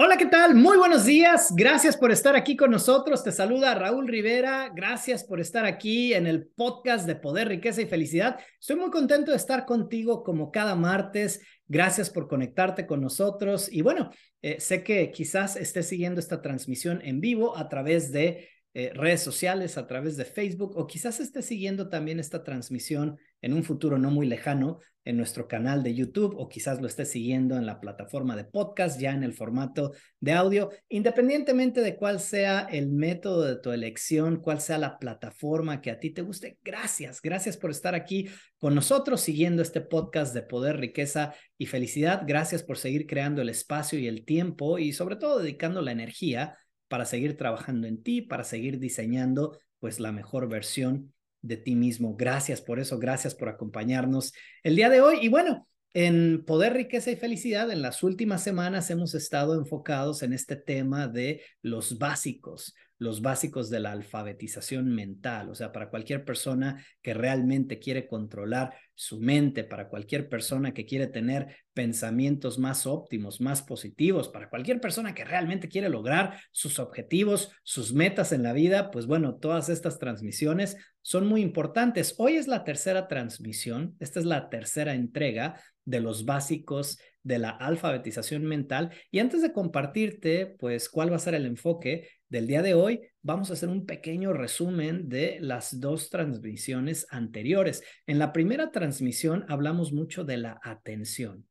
Hola, ¿qué tal? Muy buenos días. Gracias por estar aquí con nosotros. Te saluda Raúl Rivera. Gracias por estar aquí en el podcast de Poder, Riqueza y Felicidad. Estoy muy contento de estar contigo como cada martes. Gracias por conectarte con nosotros. Y bueno, eh, sé que quizás estés siguiendo esta transmisión en vivo a través de eh, redes sociales, a través de Facebook, o quizás estés siguiendo también esta transmisión en un futuro no muy lejano en nuestro canal de YouTube o quizás lo estés siguiendo en la plataforma de podcast ya en el formato de audio, independientemente de cuál sea el método de tu elección, cuál sea la plataforma que a ti te guste. Gracias, gracias por estar aquí con nosotros siguiendo este podcast de poder, riqueza y felicidad. Gracias por seguir creando el espacio y el tiempo y sobre todo dedicando la energía para seguir trabajando en ti, para seguir diseñando pues la mejor versión de ti mismo. Gracias por eso, gracias por acompañarnos el día de hoy. Y bueno, en Poder, Riqueza y Felicidad, en las últimas semanas hemos estado enfocados en este tema de los básicos, los básicos de la alfabetización mental, o sea, para cualquier persona que realmente quiere controlar su mente, para cualquier persona que quiere tener pensamientos más óptimos, más positivos, para cualquier persona que realmente quiere lograr sus objetivos, sus metas en la vida, pues bueno, todas estas transmisiones son muy importantes. Hoy es la tercera transmisión, esta es la tercera entrega de los básicos de la alfabetización mental. Y antes de compartirte, pues, cuál va a ser el enfoque del día de hoy, vamos a hacer un pequeño resumen de las dos transmisiones anteriores. En la primera transmisión hablamos mucho de la atención.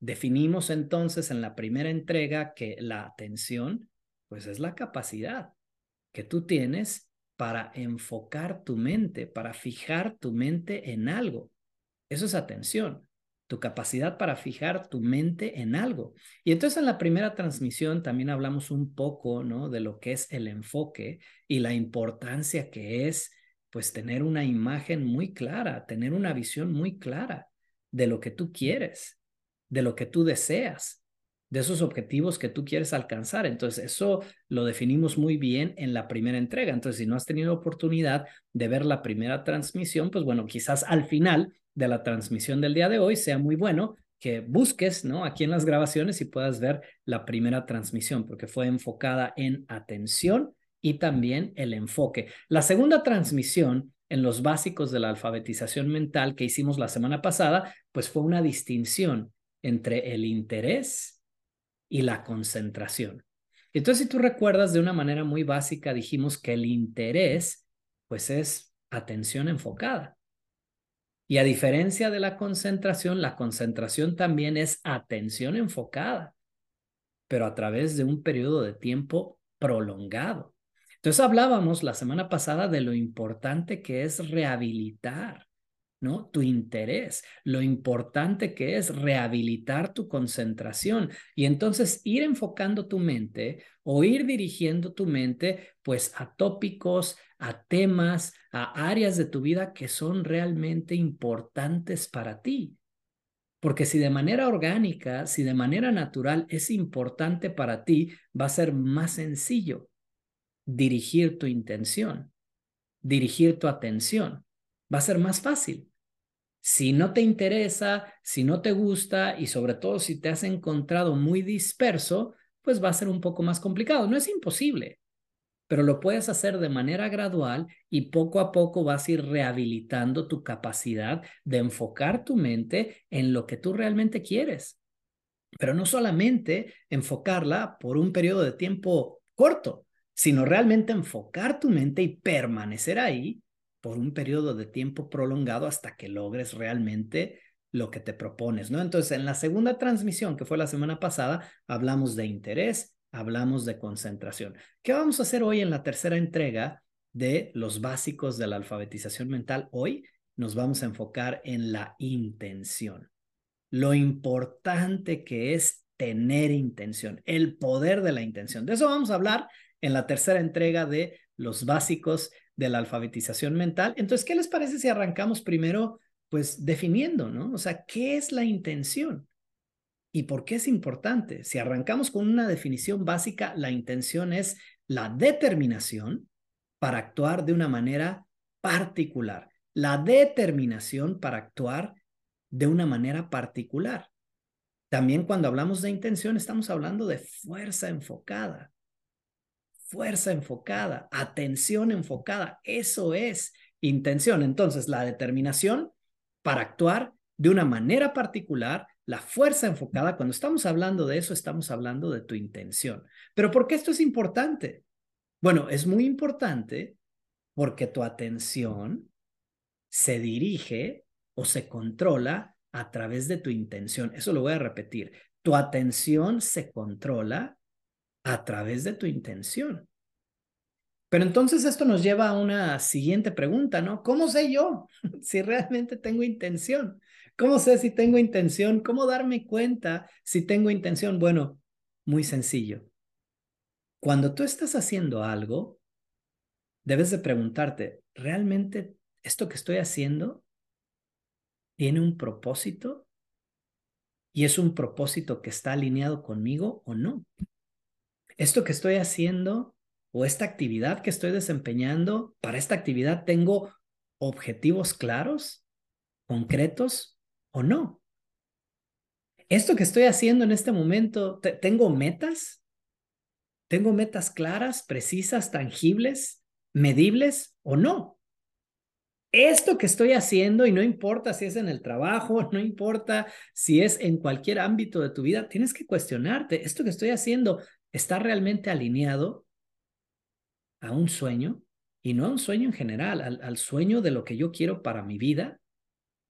Definimos entonces en la primera entrega que la atención, pues, es la capacidad que tú tienes para enfocar tu mente, para fijar tu mente en algo. Eso es atención tu capacidad para fijar tu mente en algo. Y entonces en la primera transmisión también hablamos un poco, ¿no? De lo que es el enfoque y la importancia que es, pues, tener una imagen muy clara, tener una visión muy clara de lo que tú quieres, de lo que tú deseas, de esos objetivos que tú quieres alcanzar. Entonces, eso lo definimos muy bien en la primera entrega. Entonces, si no has tenido oportunidad de ver la primera transmisión, pues bueno, quizás al final de la transmisión del día de hoy, sea muy bueno que busques, ¿no? Aquí en las grabaciones y puedas ver la primera transmisión, porque fue enfocada en atención y también el enfoque. La segunda transmisión en los básicos de la alfabetización mental que hicimos la semana pasada, pues fue una distinción entre el interés y la concentración. Entonces, si tú recuerdas de una manera muy básica, dijimos que el interés, pues es atención enfocada. Y a diferencia de la concentración, la concentración también es atención enfocada, pero a través de un periodo de tiempo prolongado. Entonces hablábamos la semana pasada de lo importante que es rehabilitar ¿no? Tu interés, lo importante que es rehabilitar tu concentración y entonces ir enfocando tu mente o ir dirigiendo tu mente pues a tópicos, a temas, a áreas de tu vida que son realmente importantes para ti. Porque si de manera orgánica, si de manera natural es importante para ti, va a ser más sencillo dirigir tu intención, dirigir tu atención. Va a ser más fácil. Si no te interesa, si no te gusta y sobre todo si te has encontrado muy disperso, pues va a ser un poco más complicado. No es imposible, pero lo puedes hacer de manera gradual y poco a poco vas a ir rehabilitando tu capacidad de enfocar tu mente en lo que tú realmente quieres. Pero no solamente enfocarla por un periodo de tiempo corto, sino realmente enfocar tu mente y permanecer ahí por un periodo de tiempo prolongado hasta que logres realmente lo que te propones, ¿no? Entonces, en la segunda transmisión, que fue la semana pasada, hablamos de interés, hablamos de concentración. ¿Qué vamos a hacer hoy en la tercera entrega de los básicos de la alfabetización mental? Hoy nos vamos a enfocar en la intención. Lo importante que es tener intención, el poder de la intención. De eso vamos a hablar en la tercera entrega de los básicos de la alfabetización mental. Entonces, ¿qué les parece si arrancamos primero, pues, definiendo, ¿no? O sea, ¿qué es la intención? ¿Y por qué es importante? Si arrancamos con una definición básica, la intención es la determinación para actuar de una manera particular. La determinación para actuar de una manera particular. También cuando hablamos de intención, estamos hablando de fuerza enfocada. Fuerza enfocada, atención enfocada. Eso es intención. Entonces, la determinación para actuar de una manera particular, la fuerza enfocada, cuando estamos hablando de eso, estamos hablando de tu intención. Pero ¿por qué esto es importante? Bueno, es muy importante porque tu atención se dirige o se controla a través de tu intención. Eso lo voy a repetir. Tu atención se controla a través de tu intención. Pero entonces esto nos lleva a una siguiente pregunta, ¿no? ¿Cómo sé yo si realmente tengo intención? ¿Cómo sé si tengo intención? ¿Cómo darme cuenta si tengo intención? Bueno, muy sencillo. Cuando tú estás haciendo algo, debes de preguntarte, ¿realmente esto que estoy haciendo tiene un propósito? ¿Y es un propósito que está alineado conmigo o no? ¿Esto que estoy haciendo o esta actividad que estoy desempeñando, para esta actividad tengo objetivos claros, concretos o no? ¿Esto que estoy haciendo en este momento, tengo metas? ¿Tengo metas claras, precisas, tangibles, medibles o no? esto que estoy haciendo, y no importa si es en el trabajo, no importa si es en cualquier ámbito de tu vida, tienes que cuestionarte, ¿esto que estoy haciendo está realmente alineado a un sueño? Y no a un sueño en general, al, sueño de lo que yo quiero para mi vida,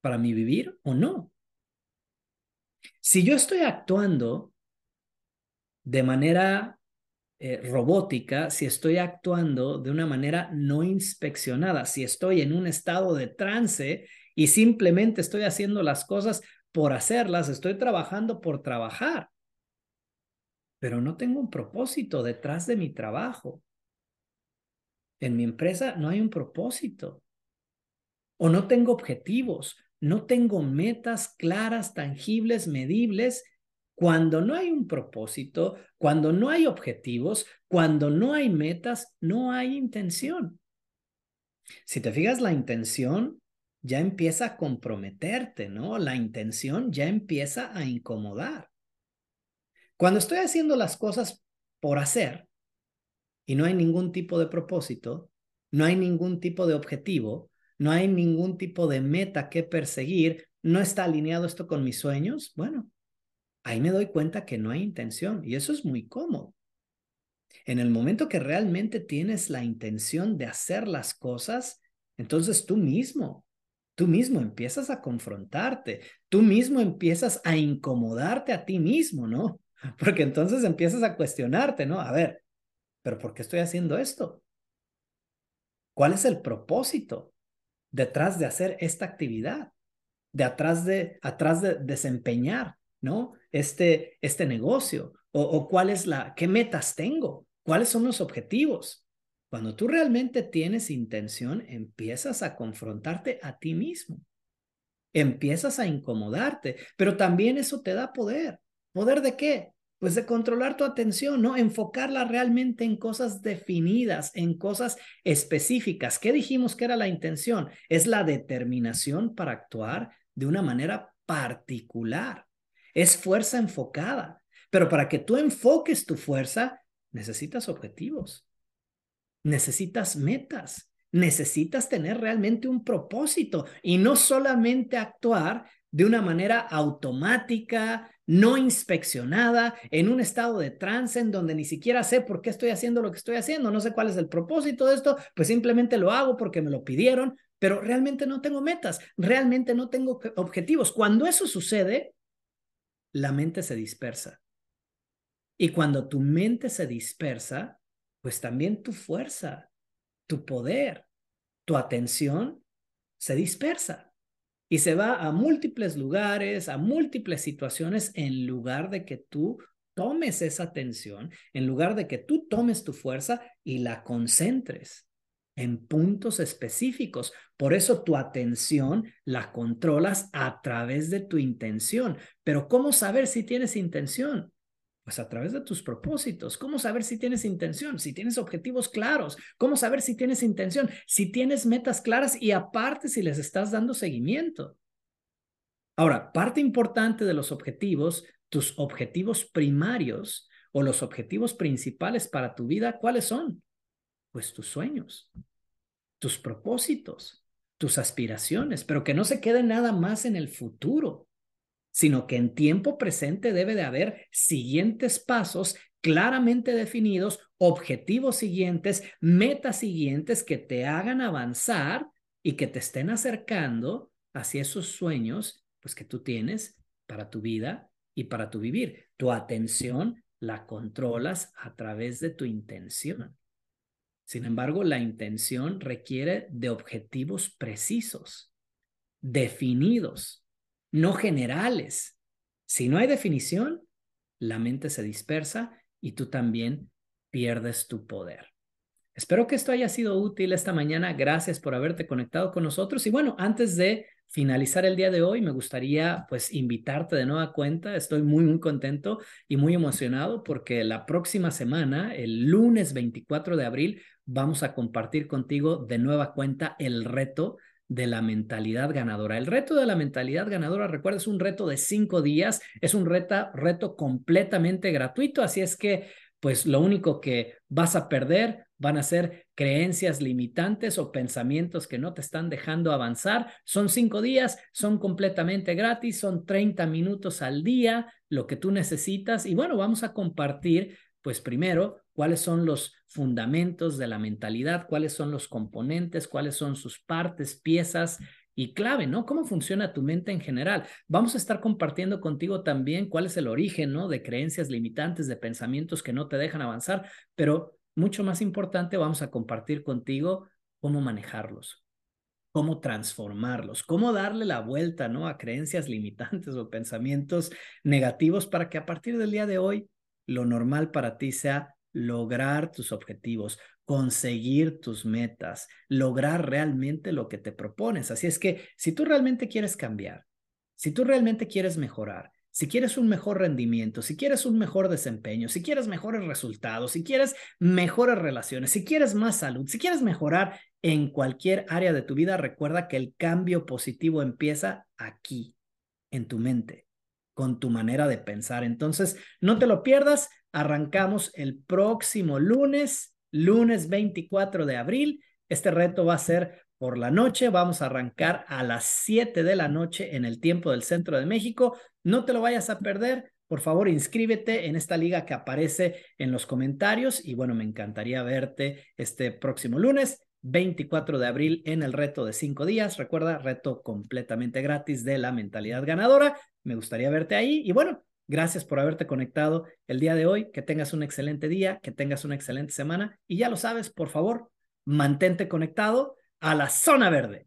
para mi vivir o no. Si yo estoy actuando de manera eh, robótica si estoy actuando de una manera no inspeccionada, si estoy en un estado de trance y simplemente estoy haciendo las cosas por hacerlas, estoy trabajando por trabajar, pero no tengo un propósito detrás de mi trabajo. En mi empresa no hay un propósito. O no tengo objetivos, no tengo metas claras, tangibles, medibles cuando no hay un propósito, cuando no hay objetivos, cuando no hay metas, no hay intención. Si te fijas, la intención ya empieza a comprometerte, ¿no? La intención ya empieza a incomodar. Cuando estoy haciendo las cosas por hacer y no hay ningún tipo de propósito, no hay ningún tipo de objetivo, no hay ningún tipo de meta que perseguir, no está alineado esto con mis sueños, bueno, ahí me doy cuenta que no hay intención y eso es muy cómodo. En el momento que realmente tienes la intención de hacer las cosas, entonces tú mismo, tú mismo empiezas a confrontarte, tú mismo empiezas a incomodarte a ti mismo, ¿no? Porque entonces empiezas a cuestionarte, ¿no? A ver, pero ¿por qué estoy haciendo esto? ¿Cuál es el propósito detrás de hacer esta actividad? De atrás de, atrás de desempeñar ¿no? Este, este negocio o, o cuál es la, qué metas tengo, cuáles son los objetivos. Cuando tú realmente tienes intención, empiezas a confrontarte a ti mismo. Empiezas a incomodarte, pero también eso te da poder. ¿Poder de qué? Pues de controlar tu atención, ¿no? Enfocarla realmente en cosas definidas, en cosas específicas. ¿Qué dijimos que era la intención? Es la determinación para actuar de una manera particular es fuerza enfocada. Pero para que tú enfoques tu fuerza, necesitas objetivos, necesitas metas, necesitas tener realmente un propósito y no solamente actuar de una manera automática, no inspeccionada, en un estado de trance en donde ni siquiera sé por qué estoy haciendo lo que estoy haciendo, no sé cuál es el propósito de esto, pues simplemente lo hago porque me lo pidieron, pero realmente no tengo metas, realmente no tengo objetivos. Cuando eso sucede, la mente se dispersa. Y cuando tu mente se dispersa, pues también tu fuerza, tu poder, tu atención se dispersa y se va a múltiples lugares, a múltiples situaciones en lugar de que tú tomes esa atención, en lugar de que tú tomes tu fuerza y la concentres en puntos específicos. Por eso tu atención la controlas a través de tu intención. Pero ¿cómo saber si tienes intención? Pues a través de tus propósitos. ¿Cómo saber si tienes intención? Si tienes objetivos claros. ¿Cómo saber si tienes intención? Si tienes metas claras y aparte si les estás dando seguimiento. Ahora, parte importante de los objetivos tus objetivos primarios o los objetivos principales para tu vida, ¿cuáles son? Pues tus sueños, tus propósitos, tus aspiraciones, pero que no se quede nada más en el futuro, sino que en tiempo presente debe de haber siguientes pasos claramente definidos, objetivos siguientes, metas siguientes que te hagan avanzar y que te estén acercando hacia esos sueños pues que tú tienes para tu vida y para tu vivir. Tu atención la controlas a través de tu intención. Sin embargo, la intención requiere de objetivos precisos, definidos, no generales. Si no hay definición, la mente se dispersa y tú también pierdes tu poder. Espero que esto haya sido útil esta mañana. Gracias por haberte conectado con nosotros. Y bueno, antes de finalizar el día de hoy, me gustaría pues invitarte de nueva cuenta. Estoy muy, muy contento y muy emocionado porque la próxima semana, el lunes 24 de abril, vamos a compartir contigo de nueva cuenta el reto de la mentalidad ganadora. El reto de la mentalidad ganadora, recuerda, es un reto de cinco días, es un reto, completamente gratuito, así es que pues lo único que vas a perder van a ser creencias limitantes o pensamientos que no te están dejando avanzar. Son cinco días, son completamente gratis, son 30 minutos al día, lo que tú necesitas. Y bueno, vamos a compartir, pues primero, cuáles son los fundamentos de la mentalidad, cuáles son los componentes, cuáles son sus partes, piezas y clave, ¿no? ¿Cómo funciona tu mente en general? Vamos a estar compartiendo contigo también cuál es el origen, ¿no? De creencias limitantes, de pensamientos que no te dejan avanzar, pero mucho más importante, vamos a compartir contigo cómo manejarlos, cómo transformarlos, cómo darle la vuelta, ¿no? A creencias limitantes o pensamientos negativos para que a partir del día de hoy lo normal para ti sea lograr tus objetivos, conseguir tus metas, lograr realmente lo que te propones. Así es que si tú realmente quieres cambiar, si tú realmente quieres mejorar, si quieres un mejor rendimiento, si quieres un mejor desempeño, si quieres mejores resultados, si quieres mejores relaciones, si quieres más salud, si quieres mejorar en cualquier área de tu vida, recuerda que el cambio positivo empieza aquí, en tu mente, con tu manera de pensar. Entonces, no te lo pierdas. Arrancamos el próximo lunes, lunes 24 de abril. Este reto va a ser por la noche. Vamos a arrancar a las 7 de la noche en el tiempo del centro de México. No te lo vayas a perder. Por favor, inscríbete en esta liga que aparece en los comentarios y bueno, me encantaría verte este próximo lunes. 24 de abril en el reto de cinco días. Recuerda, reto completamente gratis de la mentalidad ganadora. Me gustaría verte ahí. Y bueno, gracias por haberte conectado el día de hoy. Que tengas un excelente día, que tengas una excelente semana. Y ya lo sabes, por favor, mantente conectado a la zona verde.